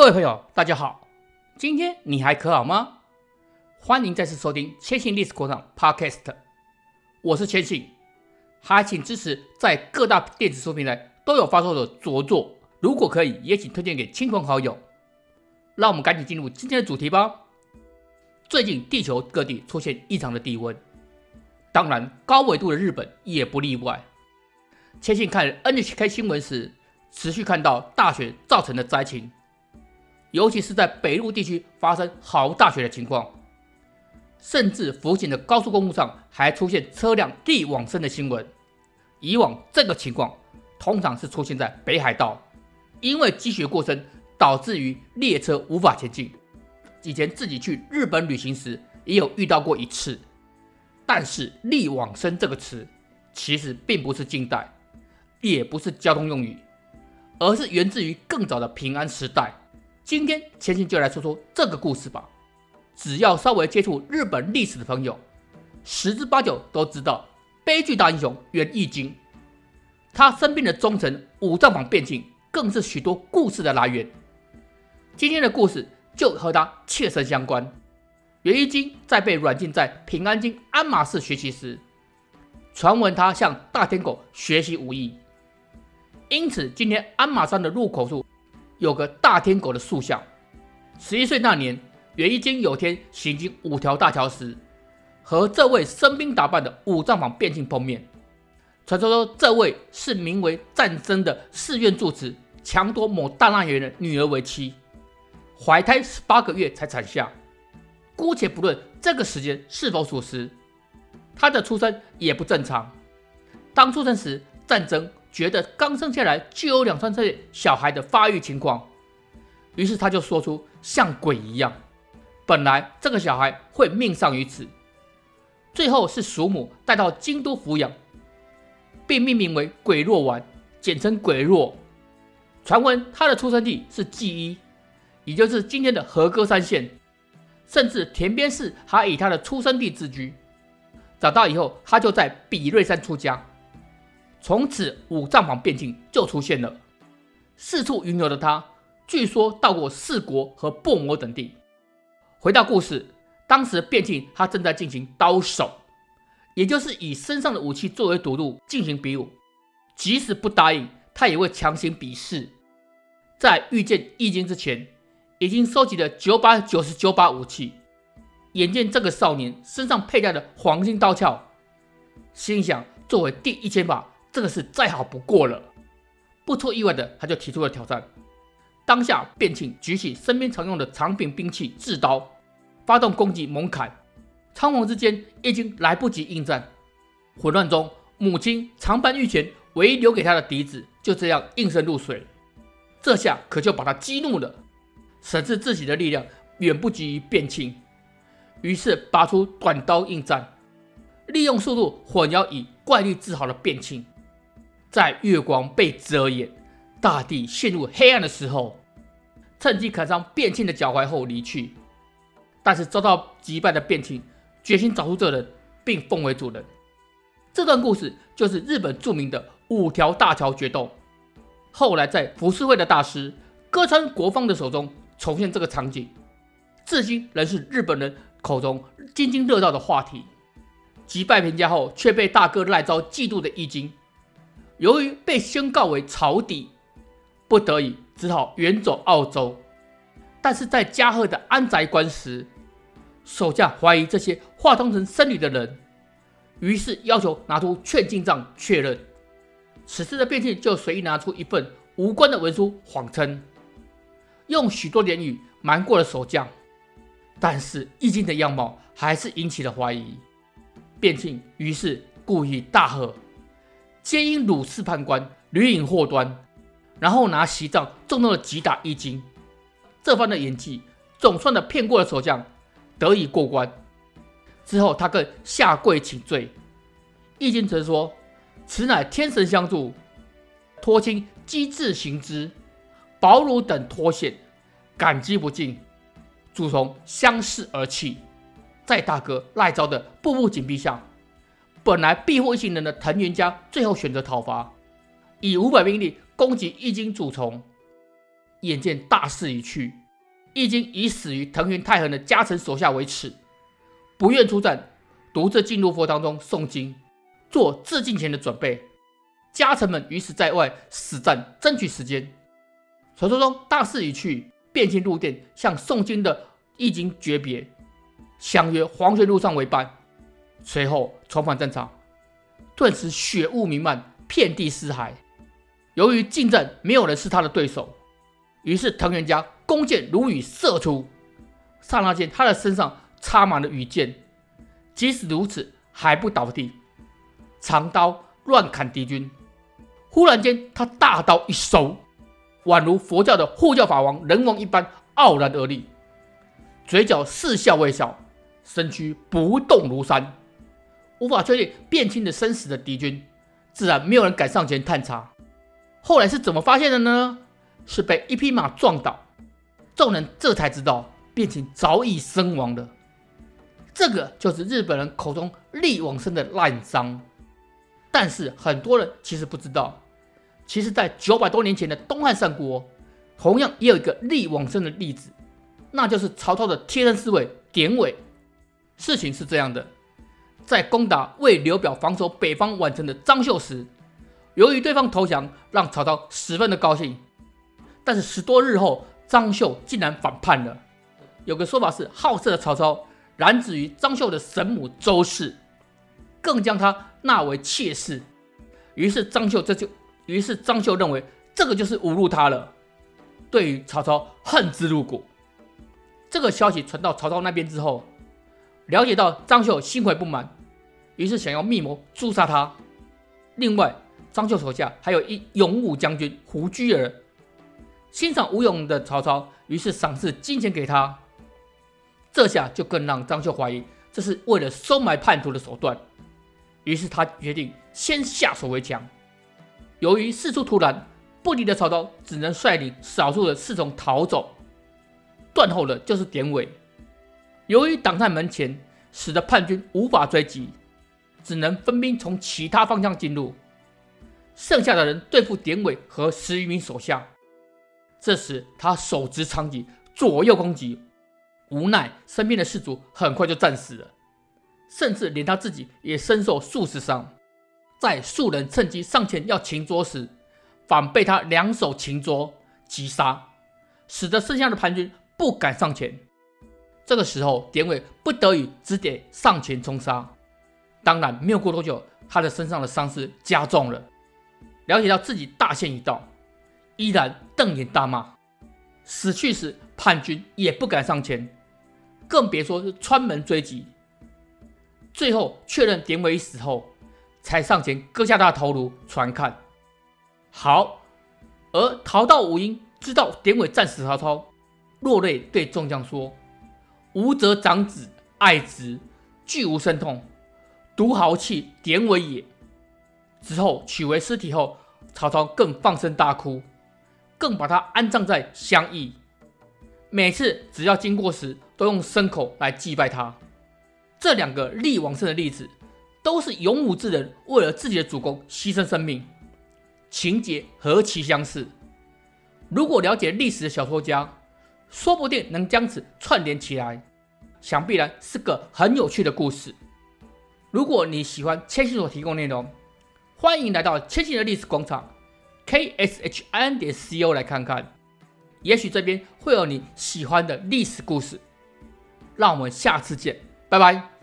各位朋友，大家好，今天你还可好吗？欢迎再次收听千信历史广场 Podcast，我是千信，还请支持在各大电子书平台都有发售的著作，如果可以，也请推荐给亲朋好友。让我们赶紧进入今天的主题吧。最近地球各地出现异常的低温，当然高纬度的日本也不例外。千信看 NHK 新闻时，持续看到大雪造成的灾情。尤其是在北陆地区发生豪大雪的情况，甚至福井的高速公路上还出现车辆地往生的新闻。以往这个情况通常是出现在北海道，因为积雪过深，导致于列车无法前进。以前自己去日本旅行时也有遇到过一次。但是“溺往生”这个词其实并不是近代，也不是交通用语，而是源自于更早的平安时代。今天千信就来说说这个故事吧。只要稍微接触日本历史的朋友，十之八九都知道悲剧大英雄源义经。他身边的忠臣五藏坊变庆更是许多故事的来源。今天的故事就和他切身相关。源义经在被软禁在平安京鞍马寺学习时，传闻他向大天狗学习武艺，因此今天鞍马山的入口处。有个大天狗的塑像。十一岁那年，源义经有天行经五条大桥时，和这位身兵打扮的五藏坊变性碰面。传说说这位是名为战争的寺院住持，强夺某大纳言的女儿为妻，怀胎十八个月才产下。姑且不论这个时间是否属实，他的出生也不正常。当出生时，战争。觉得刚生下来就有两三岁小孩的发育情况，于是他就说出像鬼一样。本来这个小孩会命丧于此，最后是叔母带到京都抚养，并命名为鬼若丸，简称鬼若。传闻他的出生地是纪伊，也就是今天的和歌山县，甚至田边市还以他的出生地自居。长大以后，他就在比瑞山出家。从此，五藏坊弁庆就出现了。四处云游的他，据说到过四国和薄摩等地。回到故事，当时弁庆他正在进行刀手，也就是以身上的武器作为赌注进行比武。即使不答应，他也会强行比试。在遇见易经之前，已经收集了九百九十九把武器。眼见这个少年身上佩戴的黄金刀鞘，心想作为第一千把。这个是再好不过了。不出意外的，他就提出了挑战。当下，弁庆举起身边常用的长柄兵器制刀，发动攻击猛砍。仓皇之间，已经来不及应战。混乱中，母亲长坂御前唯一留给他的笛子就这样应声入水。这下可就把他激怒了，审视自己的力量远不及于变庆，于是拔出短刀应战，利用速度混淆以怪力自豪的弁庆。在月光被遮掩、大地陷入黑暗的时候，趁机砍伤变庆的脚踝后离去。但是遭到击败的变庆决心找出这人，并奉为主人。这段故事就是日本著名的五条大桥决斗。后来在浮世绘的大师歌川国芳的手中重现这个场景，至今仍是日本人口中津津乐道的话题。击败平家后，却被大哥赖昭嫉妒的义经。由于被宣告为朝敌，不得已只好远走澳洲。但是在加贺的安宅关时，守将怀疑这些化妆成僧侣的人，于是要求拿出劝进帐确认。此时的变庆就随意拿出一份无关的文书，谎称用许多言语瞒过了守将。但是义经的样貌还是引起了怀疑。变庆于是故意大喝。皆因汝次判官屡隐祸端，然后拿锡杖重重的击打易经。这番的演技总算的骗过了守将，得以过关。之后他更下跪请罪。易经曾说：“此乃天神相助，托卿机智行之，保汝等脱险，感激不尽。”主从相视而泣。在大哥赖昭的步步紧逼下。本来庇护一行人的藤原家，最后选择讨伐，以五百兵力攻击义经主从。眼见大势已去，已经以死于藤原太衡的家臣手下为耻，不愿出战，独自进入佛堂中诵经，做自尽前的准备。家臣们于是在外死战，争取时间。传说中大势已去，便进入殿向诵经的义经诀别，相约黄泉路上为伴。随后重返战场，顿时血雾弥漫，遍地尸骸。由于近战没有人是他的对手，于是藤原家弓箭如雨射出。刹那间，他的身上插满了羽箭。即使如此，还不倒地，长刀乱砍敌军。忽然间，他大刀一收，宛如佛教的护教法王人王一般傲然而立，嘴角似笑未笑，身躯不动如山。无法确定变亲的生死的敌军，自然没有人敢上前探查。后来是怎么发现的呢？是被一匹马撞倒，众人这才知道变亲早已身亡了。这个就是日本人口中力往生的滥觴。但是很多人其实不知道，其实，在九百多年前的东汉三国，同样也有一个力往生的例子，那就是曹操的贴身侍卫典韦。事情是这样的。在攻打为刘表防守北方宛城的张绣时，由于对方投降，让曹操十分的高兴。但是十多日后，张绣竟然反叛了。有个说法是，好色的曹操染指于张绣的神母周氏，更将他纳为妾室。于是张绣这就，于是张绣认为这个就是侮辱他了，对于曹操恨之入骨。这个消息传到曹操那边之后，了解到张绣心怀不满。于是想要密谋诛杀他。另外，张绣手下还有一勇武将军胡居儿，欣赏武勇的曹操，于是赏赐金钱给他。这下就更让张绣怀疑这是为了收买叛徒的手段。于是他决定先下手为强。由于事出突然，不敌的曹操只能率领少数的侍从逃走。断后的就是典韦。由于挡在门前，使得叛军无法追击。只能分兵从其他方向进入，剩下的人对付典韦和十余名手下。这时他手执长戟左右攻击，无奈身边的士卒很快就战死了，甚至连他自己也身受数十伤。在数人趁机上前要擒捉时，反被他两手擒捉击杀，使得剩下的叛军不敢上前。这个时候典韦不得已只得上前冲杀。当然，没有过多久，他的身上的伤势加重了。了解到自己大限已到，依然瞪眼大骂。死去时，叛军也不敢上前，更别说是穿门追击。最后确认典韦死后，才上前割下他的头颅传看。好，而逃到武营，知道典韦战死曹操，落泪对众将说：“吾则长子爱之，俱无生痛。”独豪气典韦也。之后取为尸体后，曹操更放声大哭，更把他安葬在襄邑。每次只要经过时，都用牲口来祭拜他。这两个力往生的例子，都是勇武之人为了自己的主公牺牲生命，情节何其相似！如果了解历史的小说家，说不定能将此串联起来，想必然是个很有趣的故事。如果你喜欢千信所提供内容，欢迎来到千信的历史广场 kshin 点 co 来看看，也许这边会有你喜欢的历史故事。让我们下次见，拜拜。